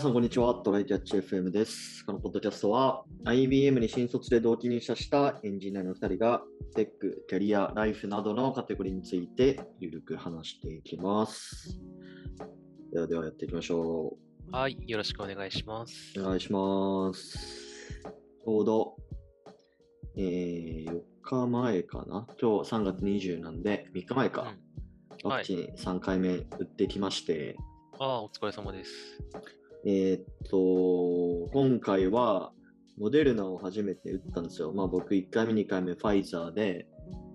皆さん、こんにちは。トライキャッチ FM です。このポッドキャストは、IBM に新卒で同期入社したエンジニアの2人が、テック、キャリア、ライフなどのカテゴリーについて、ゆるく話していきます。ではではやっていきましょはい、よろしくお願いします。う。お願いします。ちょうど、えー、4日前かな？今日3月20なんで、3日前か。うんワクチン3回目打ってきまして、ああ、お疲れ様です。えーっと、今回は、モデルナを初めて打ったんですよ。まあ僕1回目、2回目ファイザーで、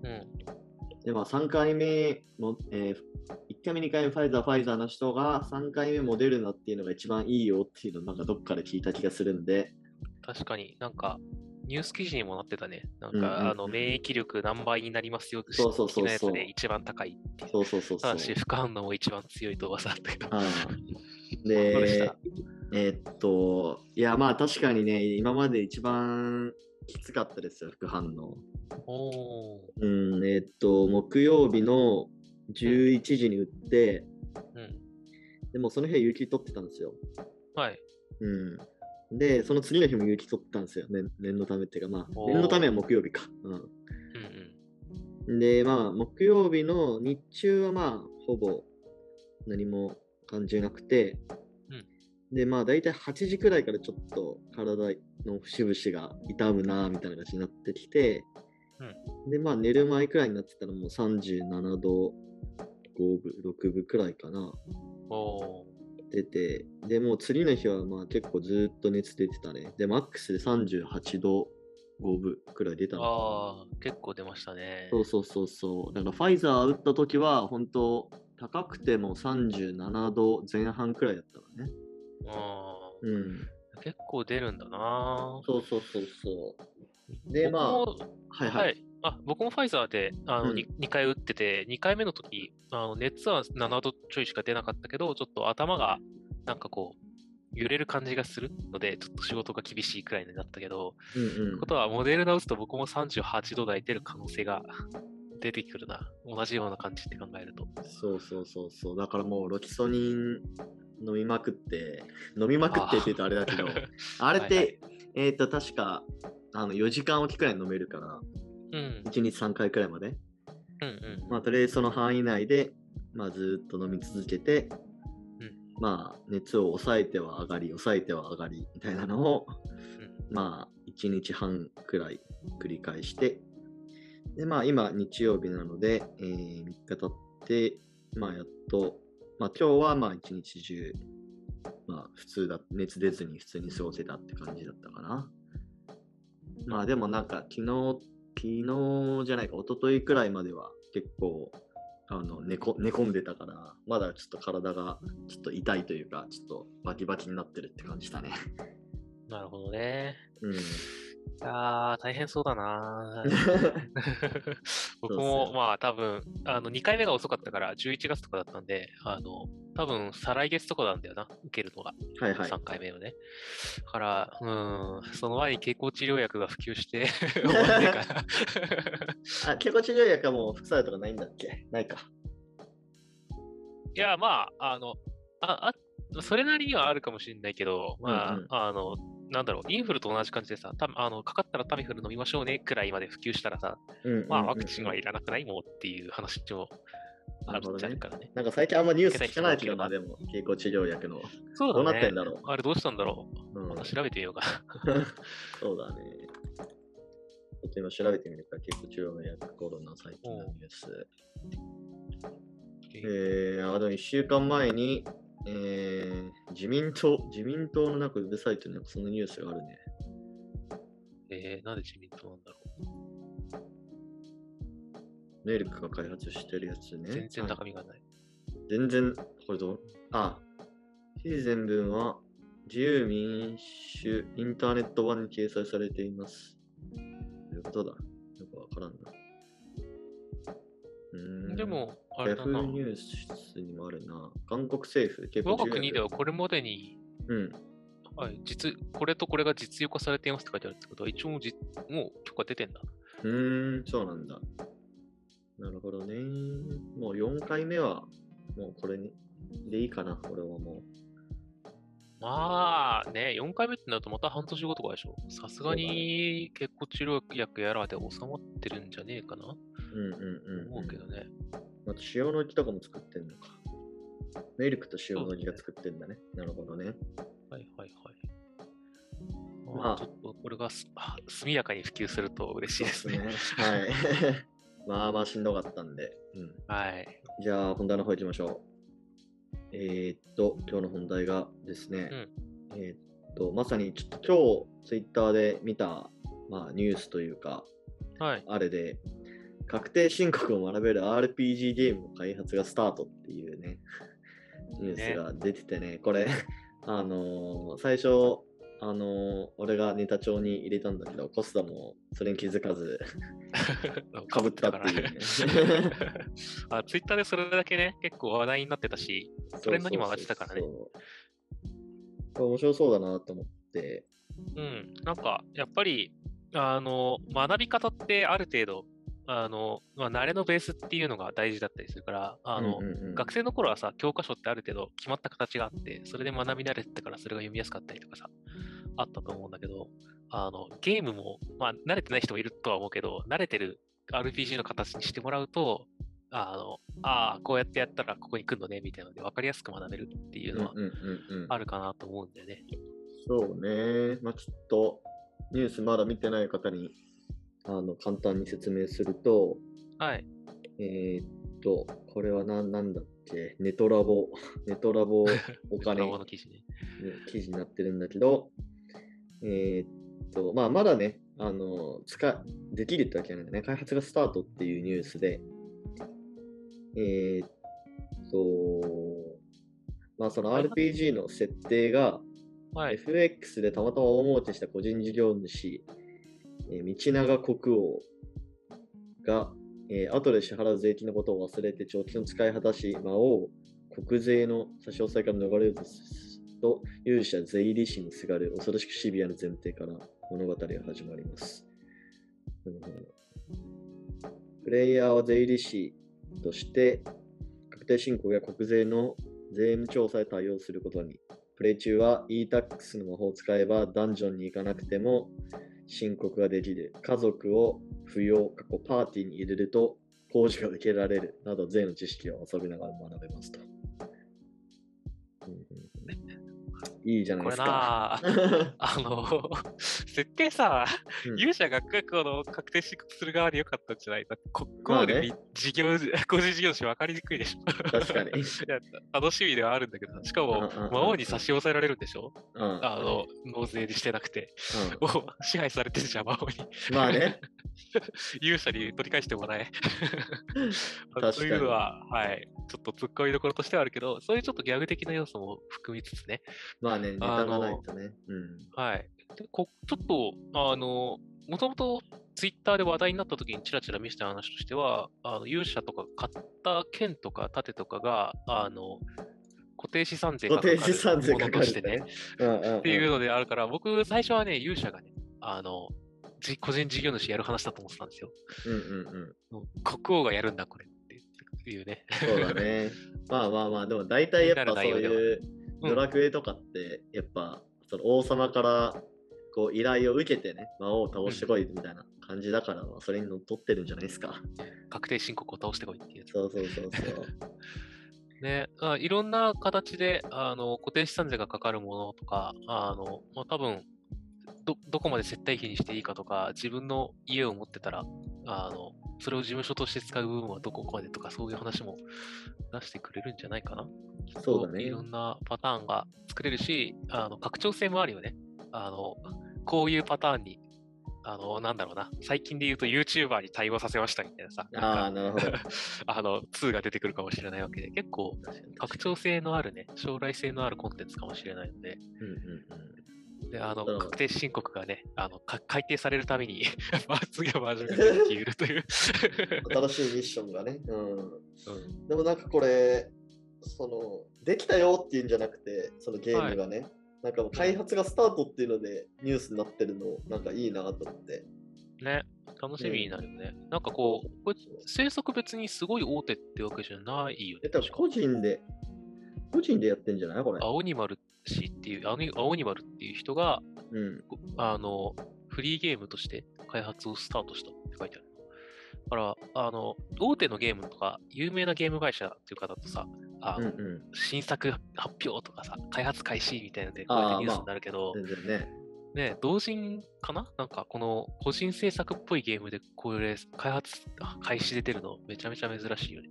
うん。でまあ3回目も、えー、1回目、2回目ファイザー、ファイザーの人が3回目モデルナっていうのが一番いいよっていうのをなんかどっかで聞いた気がするんで、確かになんか、ニュース記事にもなってたね。なんか、うんうんうんあの、免疫力何倍になりますよってそうそうそうそう一番高い。そうそうそうそう。ただし、副反応も一番強いと噂だったけど。でえーっと、いやまあ確かにね、今まで一番きつかったですよ、副反応。うん、えーっと、木曜日の11時に打って、うん。でもその日は雪取ってたんですよ。はい。うん。で、その次の日も雪取ったんですよ。念念のためっていうか、まあ、念のためは木曜日か。うんうん。うん。で、まあ、木曜日の日中はまあ、ほぼ何も感じなくて、で、まあ、大体8時くらいからちょっと体の節々が痛むな、みたいな感じになってきて、で、まあ、寝る前くらいになってたらもう37度5分、6分くらいかな。出て、でもう次の日はまあ結構ずっと熱出てたね。で、マックスで38度5分くらい出たの。ああ、結構出ましたね。そうそうそうそう。だからファイザー打った時は本当高くても37度前半くらいだったのね。あうん。ー結構出るんだなそうそうそうそう。で、まあ、僕もはいは。はいい。あ僕もファイザーであの、うん 2, 回打ってて、2回目の時あの熱は7度ちょいしか出なかったけど、ちょっと頭がなんかこう、揺れる感じがするので、ちょっと仕事が厳しいくらいになったけど、うんうんことは、モデルナ打つと僕も38度台出る可能性が出てくるな。同じような感じって考えると。そうそうそうそう。だからもうロキソニン飲みまくって、飲みまくってって言うとあれだけど、あれって、はいはいえっ、と、確かあの4時間おきくらい飲めるから、うん。1日3回くらいまで。うんうん。まあ、とりあえずその範囲内で、まあ、ずっと飲み続けて、うんまあ、熱を抑えては上がり、抑えては上がりみたいなのを、うんまあ、1日半くらい繰り返して、で、まあ、今、日曜日なので、えー3日経って、まあ、やっと、まあ、今日は、まあ、一日中、まあ、普通だ、熱出ずに普通に過ごせたって感じだったかな。まあ、でもなんか、昨日、昨日じゃないか、一昨日くらいまでは結構、あの寝こ寝込んでたから、まだちょっと体がちょっと痛いというか、ちょっとバキバキになってるって感じだね。なるほどね。うん。ああ、大変そうだな。僕もまあ多分、あの2回目が遅かったから11月とかだったんで、あの、多分再来月とかなんだよな、受けるのが。はいはい。3回目をね。だから、うん、その前に経口治療薬が普及して。あ、結構治療薬はもう副作用とかないんだっけ？ないか。いや、まあ、あの、あ、あ、それなりにはあるかもしれないけど、まあ、うんうんあの、なんだろう、インフルと同じ感じでさ、たあのかかったらタミフル飲みましょうねくらいまで普及したらさ、うんうんうんうんまあ、ワクチンはいらなくないもんっていう話もあるなるほどねっちゃうからね。なんか最近あんまニュース聞かないけどな、でも、経口治療薬の。そうどうなだね。ってんだろう。あれどうしたんだろう。うんまた調べてみようか。そうだね。ちょっと今調べてみるか、経口治療薬コロナ最近のニュース。えー、あの1週間前に、えー、自民党、自民党のなんかウェブサイトになんかそのニュースがあるね。えー、なんで自民党なんだろメルクが開発してるやつね。う。全然はい中身がない。全然、これどう？あ、非全文は自由民主インターネット版に掲載されています。どういうことだ？よくわからんな。うーんで、も、あヤれだな。ニュースにもあるな。韓国政府、結構我が国ではこれまでに、うん。はい、実、これとこれが実用化されていますって書いてあるってことは、一応もうじもう許可出てんだ。うーん、そうなんだ。なるほどね。もう4回目は、もうこれにでいいかな、俺はもまあね、4回目ってなるとまた半年後とかでしょ。さすがに結構治療薬やらで収まってるんじゃねえかな。うんうんうん、うん。思うけどね。あと塩の木とかも作ってんのか。ミルクと塩の木が作ってんだね。なるほどね。はいはいはい。まあまあ、ちょっとこれが 速やかに普及すると嬉しいですね。はい。まあまあしんどかったんで。うん。はい。じゃあ本題の方行きましょう。えー、っと、今日の本題がですね、えーっと、まさにちょっと今日ツイッターで見た、まあ、ニュースというか、はい。あれで、確定申告を学べる RPG ゲームの開発がスタートっていうね、ニュースが出ててね、これ、あのー最初、あのー俺がネタ帳に入れたんだけど、コスタもそれに気づかず、かぶったっていうね。あ、ツイッターでそれだけね、結構話題になってたし、トレンドにも上がってたからね。そうそうそう面白そうだなと思って、うん、なんか、やっぱり、あの、学び方ってある程度、あの、まあ、慣れのベースっていうのが大事だったりするから、あの、うんうんうん学生の頃はさ、教科書ってある程度決まった形があって、それで学び慣れてたからそれが読みやすかったりとかさ、あったと思うんだけど、あの、ゲームも、まあ、慣れてない人もいるとは思うけど、慣れてる RPG の形にしてもらうと、あの、ああ、こうやってやったらここに来るのね、みたいなので分かりやすく学べるっていうのはうんうんうんうんあるかなと思うんだよね。そうね。まあちょっと、ニュースまだ見てない方に、あの、簡単に説明すると、はい。えーっと、これは何なんだっけ？ネトラボ、ネトラボお金の記事ね。記事になってるんだけど、えーっと、まあ、まだね、あの、使、できるってわけじゃないんだね。開発がスタートっていうニュースで、えーっと、まあ、その RPG の設定が、はい。FX でたまたま大儲けした個人事業主、え道長国王が、え後で支払う税金のことを忘れて長期の使い果たし、魔王、国税の差し押さえから逃れようとすると、勇者税理士にすがる恐ろしくシビアな前提から物語が始まります。うんプレイヤーは税理士として、確定申告や国税の税務調査へ対応することにプレイ中は e-tax の魔法を使えばダンジョンに行かなくても申告ができる。家族を扶養、過去パーティーに入れると工事が受けられるなど税の知識を遊びながら学べますと。いいじゃないこれなですか。あ、あの、設定さ、うん勇者がこの確定申告する側でよかったんじゃないだここまでみ事業、個人事業主分かりにくいでしょ。確かに。いや楽しみではあるんだけど、しかも魔王に差し押さえられるんでしょ？うんあの、納税にしてなくて。うん支配されてるじゃん、魔王に。まあね。勇者に取り返してもらえ。そういうのは、はい、ちょっと突っ込みどころとしてはあるけど、そういうちょっとギャグ的な要素も含みつつね、まあね、ネタがないとね。うん。はい。でこちょっと、あの、もともとツイッターで話題になった時にちらちら見せた話としては、あの勇者とか買った剣とか盾とかが、あの、固定資産税がかかるものとしてね、うんうんうんっていうのであるから、僕、最初はね、勇者がね、あの、じ個人事業主やる話だと思ってたんですよ。うんうんうん。国王がやるんだ、これっていうね。そうだね。まあまあまあ、でも大体やっぱそういううんドラクエとかって、やっぱその王様からこう依頼を受けてね、魔王を倒してこいみたいな感じだから、まあそれにのっとってるんじゃないですか。確定申告を倒してこいっていう。そうそうそうそう。ね、あいろんな形であの固定資産税がかかるものとか、あのまあ、多分どどこまで接待費にしていいかとか、自分の家を持ってたら、あのそれを事務所として使う部分はどこまでとか、そういう話も出してくれるんじゃないかな。そうだねいろんなパターンが作れるし、あの拡張性もあるよね。あのこういうパターンに、あのなんだろうな、最近で言うと YouTuber に対応させましたみたいなさ、ああ、なるほど。あの2が出てくるかもしれないわけで、結構拡張性のあるね、将来性のあるコンテンツかもしれないので、うんうんであのうん確定申告がね、あのか改定されるために、まあ、次はバージョンが出てきるという。うん、新しいミッションがね。うん。うんでもなんかこれ、その、できたよっていうんじゃなくて、そのゲームがね、なんか開発がスタートっていうのでニュースになってるの、なんかいいなと思って。ね、楽しみになるよね。なんかこう、これ制作別にすごい大手ってわけじゃないよね。え、多分個人で個人でやってんじゃないこれ？青に丸氏っていう、青に青に丸っていう人が、うん。あの、フリーゲームとして開発をスタートしたって書いてある。だから、あの、大手のゲームとか、有名なゲーム会社っていうかだとさ、あのうんうん。新作発表とかさ、開発開始みたいなので、こうやってニュースになるけど、全然ね。ね、同人かな？なんかこの個人制作っぽいゲームでこれ開発あ開始で出るのめちゃめちゃ珍しいよね。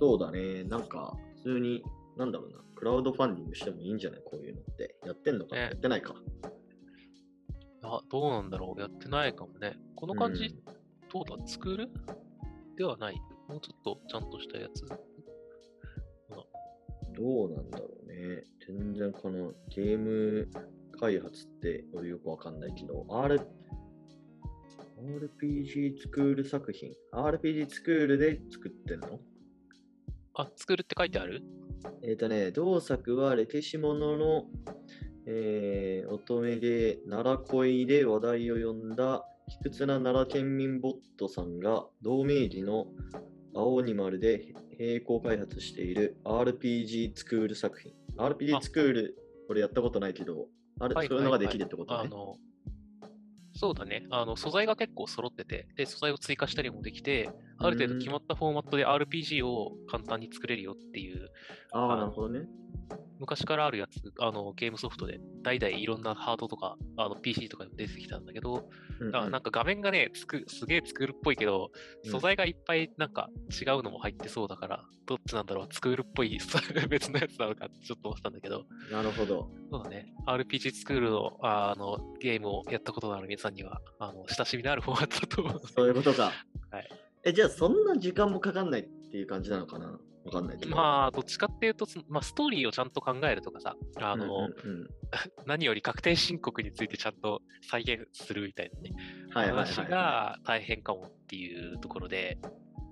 そうだね。なんか、普通に、なんだろうな。クラウドファンディングしてもいいんじゃない？こういうのって。やってんのか？な、ねやってないか？あ、どうなんだろう？やってないかもね。この感じ、うんどうだ？作る？ではない。もうちょっとちゃんとしたやつ。どうなんだろうね。全然このゲーム開発って俺よくわかんないけど、R、RPG スクール作品 ?RPG スクールで作ってんの？あ、作るって書いてある？えっ、とね、同作は歴史ものの、えー乙女芸奈良恋で話題を呼んだ卑屈な奈良県民ボットさんが同名義の青に丸で並行開発している RPG スクール作品。RPG スクール、俺やったことないけど、あれ、はいそういうのができるってことね。あの、そうだね。あの、素材が結構揃ってて、で、素材を追加したりもできて、ある程度決まったフォーマットで RPG を簡単に作れるよっていう、ああ、なるほどね。昔からあるやつ、あの、ゲームソフトで、代々いろんなハードとか、あの、PC とかでも出てきたんだけど、うんうんあなんか画面がね、つくすげえ作るっぽいけど、うん素材がいっぱいなんか違うのも入ってそうだから、どっちなんだろう、作るっぽい 別のやつなのかちょっと思ってたんだけど、なるほど。そうだね。RPG スクールのああのゲームをやったことのある皆さんには、あの親しみのあるフォーマットだと思う。そういうことか。はい。え、じゃあそんな時間もかかんないっていう感じなのかな？わかんないけど。まあ、どっちかっていうと、そまあ、ストーリーをちゃんと考えるとかさ、あの、うんうんうん 何より確定申告についてちゃんと再現するみたいなね、はいはいはい話はい。が大変かもっていうところで、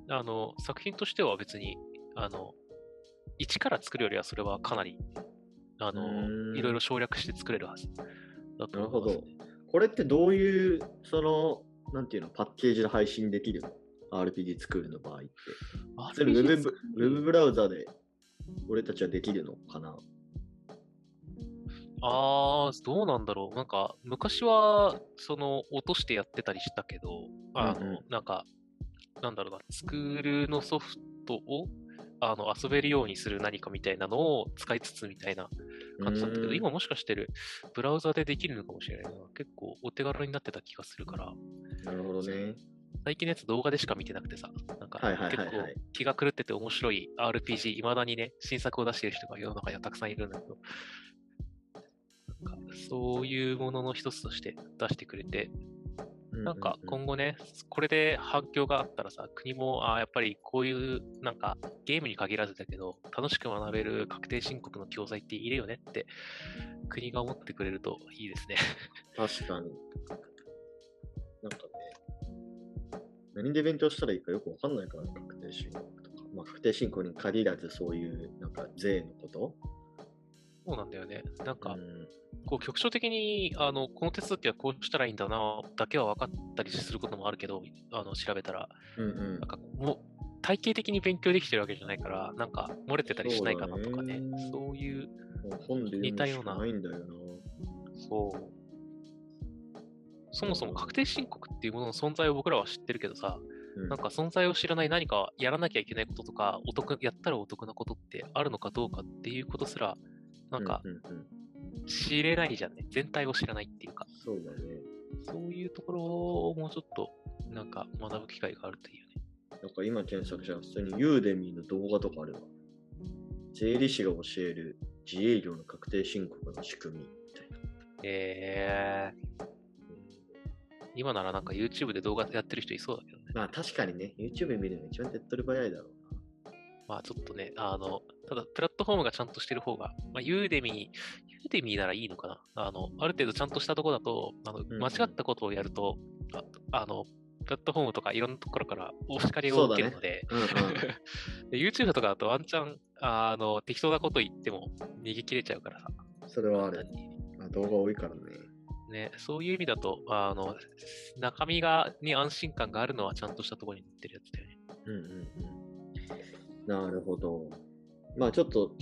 あの、作品としては別に、あの、一から作るよりはそれはかなり、あの、んいろいろ省略して作れるはずだとなるほど思いますね。。これってどういう、その、なんていうの、パッケージで配信できるの？?RPG 作るの場合って。それウェブブウェブブラウザで俺たちはできるのかな？ああ、どうなんだろう。なんか、昔は、その、落としてやってたりしたけど、あの、うんうんなんか、なんだろうな、スクールのソフトを、あの、遊べるようにする何かみたいなのを使いつつみたいな感じだったけど、今もしかしてる、ブラウザでできるのかもしれないな。結構お手軽になってた気がするから、なるほどね。最近のやつ動画でしか見てなくてさ、なんか結構はい気が狂ってて面白い RPG、いまだにね、新作を出してる人が世の中にはたくさんいるんだけど、なんかそういうものの一つとして出してくれて、なんかう今後ね、これで反響があったらさ、国も、あーやっぱりこういう、なんかゲームに限らずだけど、楽しく学べる確定申告の教材っているよねって、国が思ってくれるといいですね。確かに。なんかね、何で勉強したらいいかよくわかんないから、確定申告とか。まあ、確定申告に限らずそういう、なんか税のことそうなんだよね。なんか、うんこう局所的にあのこの手続きはこうしたらいいんだなだけは分かったりすることもあるけど、あの調べたら、うんうんなんかもう体系的に勉強できてるわけじゃないから、なんか漏れてたりしないかなとかね、そうだねいう、もう本で読むしかないんだよな。そう。そもそも確定申告っていうものの存在を僕らは知ってるけどさ、うんなんか存在を知らない何かやらなきゃいけないこととか、お得やったらお得なことってあるのかどうかっていうことすら、なんか知れないじゃんね。全体を知らないっていうか。そうだね。そういうところをもうちょっと、なんか学ぶ機会があるといいよね。なんか今検索したら普通にユーデミーの動画とかあるわ。税理士が教える自営業の確定申告の仕組みみたいな。えー、今ならなんか YouTube で動画やってる人いそうだけどね。まあ確かにね、YouTube 見るのが一番手っ取り早いだろうまあちょっとね、あの、ただプラットフォームがちゃんとしてる方が、まあ、 Udemy、Udemy ならいいのかなあの、ある程度ちゃんとしたところだと、あのんうん間違ったことをやると、ああの、プラットフォームとかいろんなところからお叱りを受けるので、な。うんうん。で YouTube とかだとワンチャン、あの、適当なこと言っても逃げ切れちゃうからさ。それはあるまあ、動画多いからね。ね、そういう意味だと、あの、中身が、に安心感があるのはちゃんとしたところに載ってるやつだよね。うんうんうん。なるほど。まあちょっと、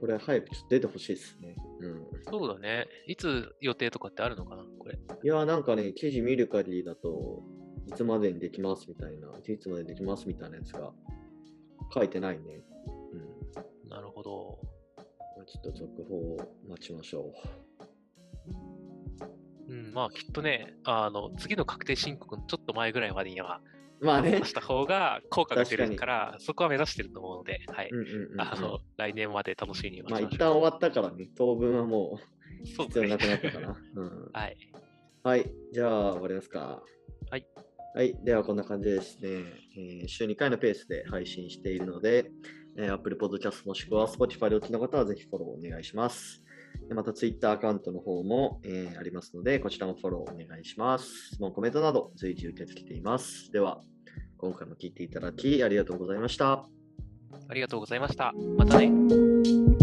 これ早くちょっと出てほしいですね。うん。そうだね。いつ予定とかってあるのかなこれ。いや、なんかね、記事見る限りだと、いつまでにできますみたいな、いつまでにできますみたいなやつが書いてないね。うん。なるほど。まあちょっと続報を待ちましょうん、まあきっとね、あの、次の確定申告のちょっと前ぐらいまでには、う。まあね出。した方が効果が出るから、そこは目指してると思うので、はい。あの、来年まで楽しみに待まあ。一旦終わったからね、当分はもう必要なくなったかな。うん、はい。はい、じゃあ終わりますか。はい。はい、ではこんな感じでですね、えー週2回のペースで配信しているので、えー Apple Podcast もしくは Spotify でお聞きの方はぜひフォローお願いします。また Twitter アカウントの方も、えーありますので、こちらもフォローお願いします。質問、コメントなど随時受け付けています。では、今回も聞いていただきありがとうございました。ありがとうございました。またね。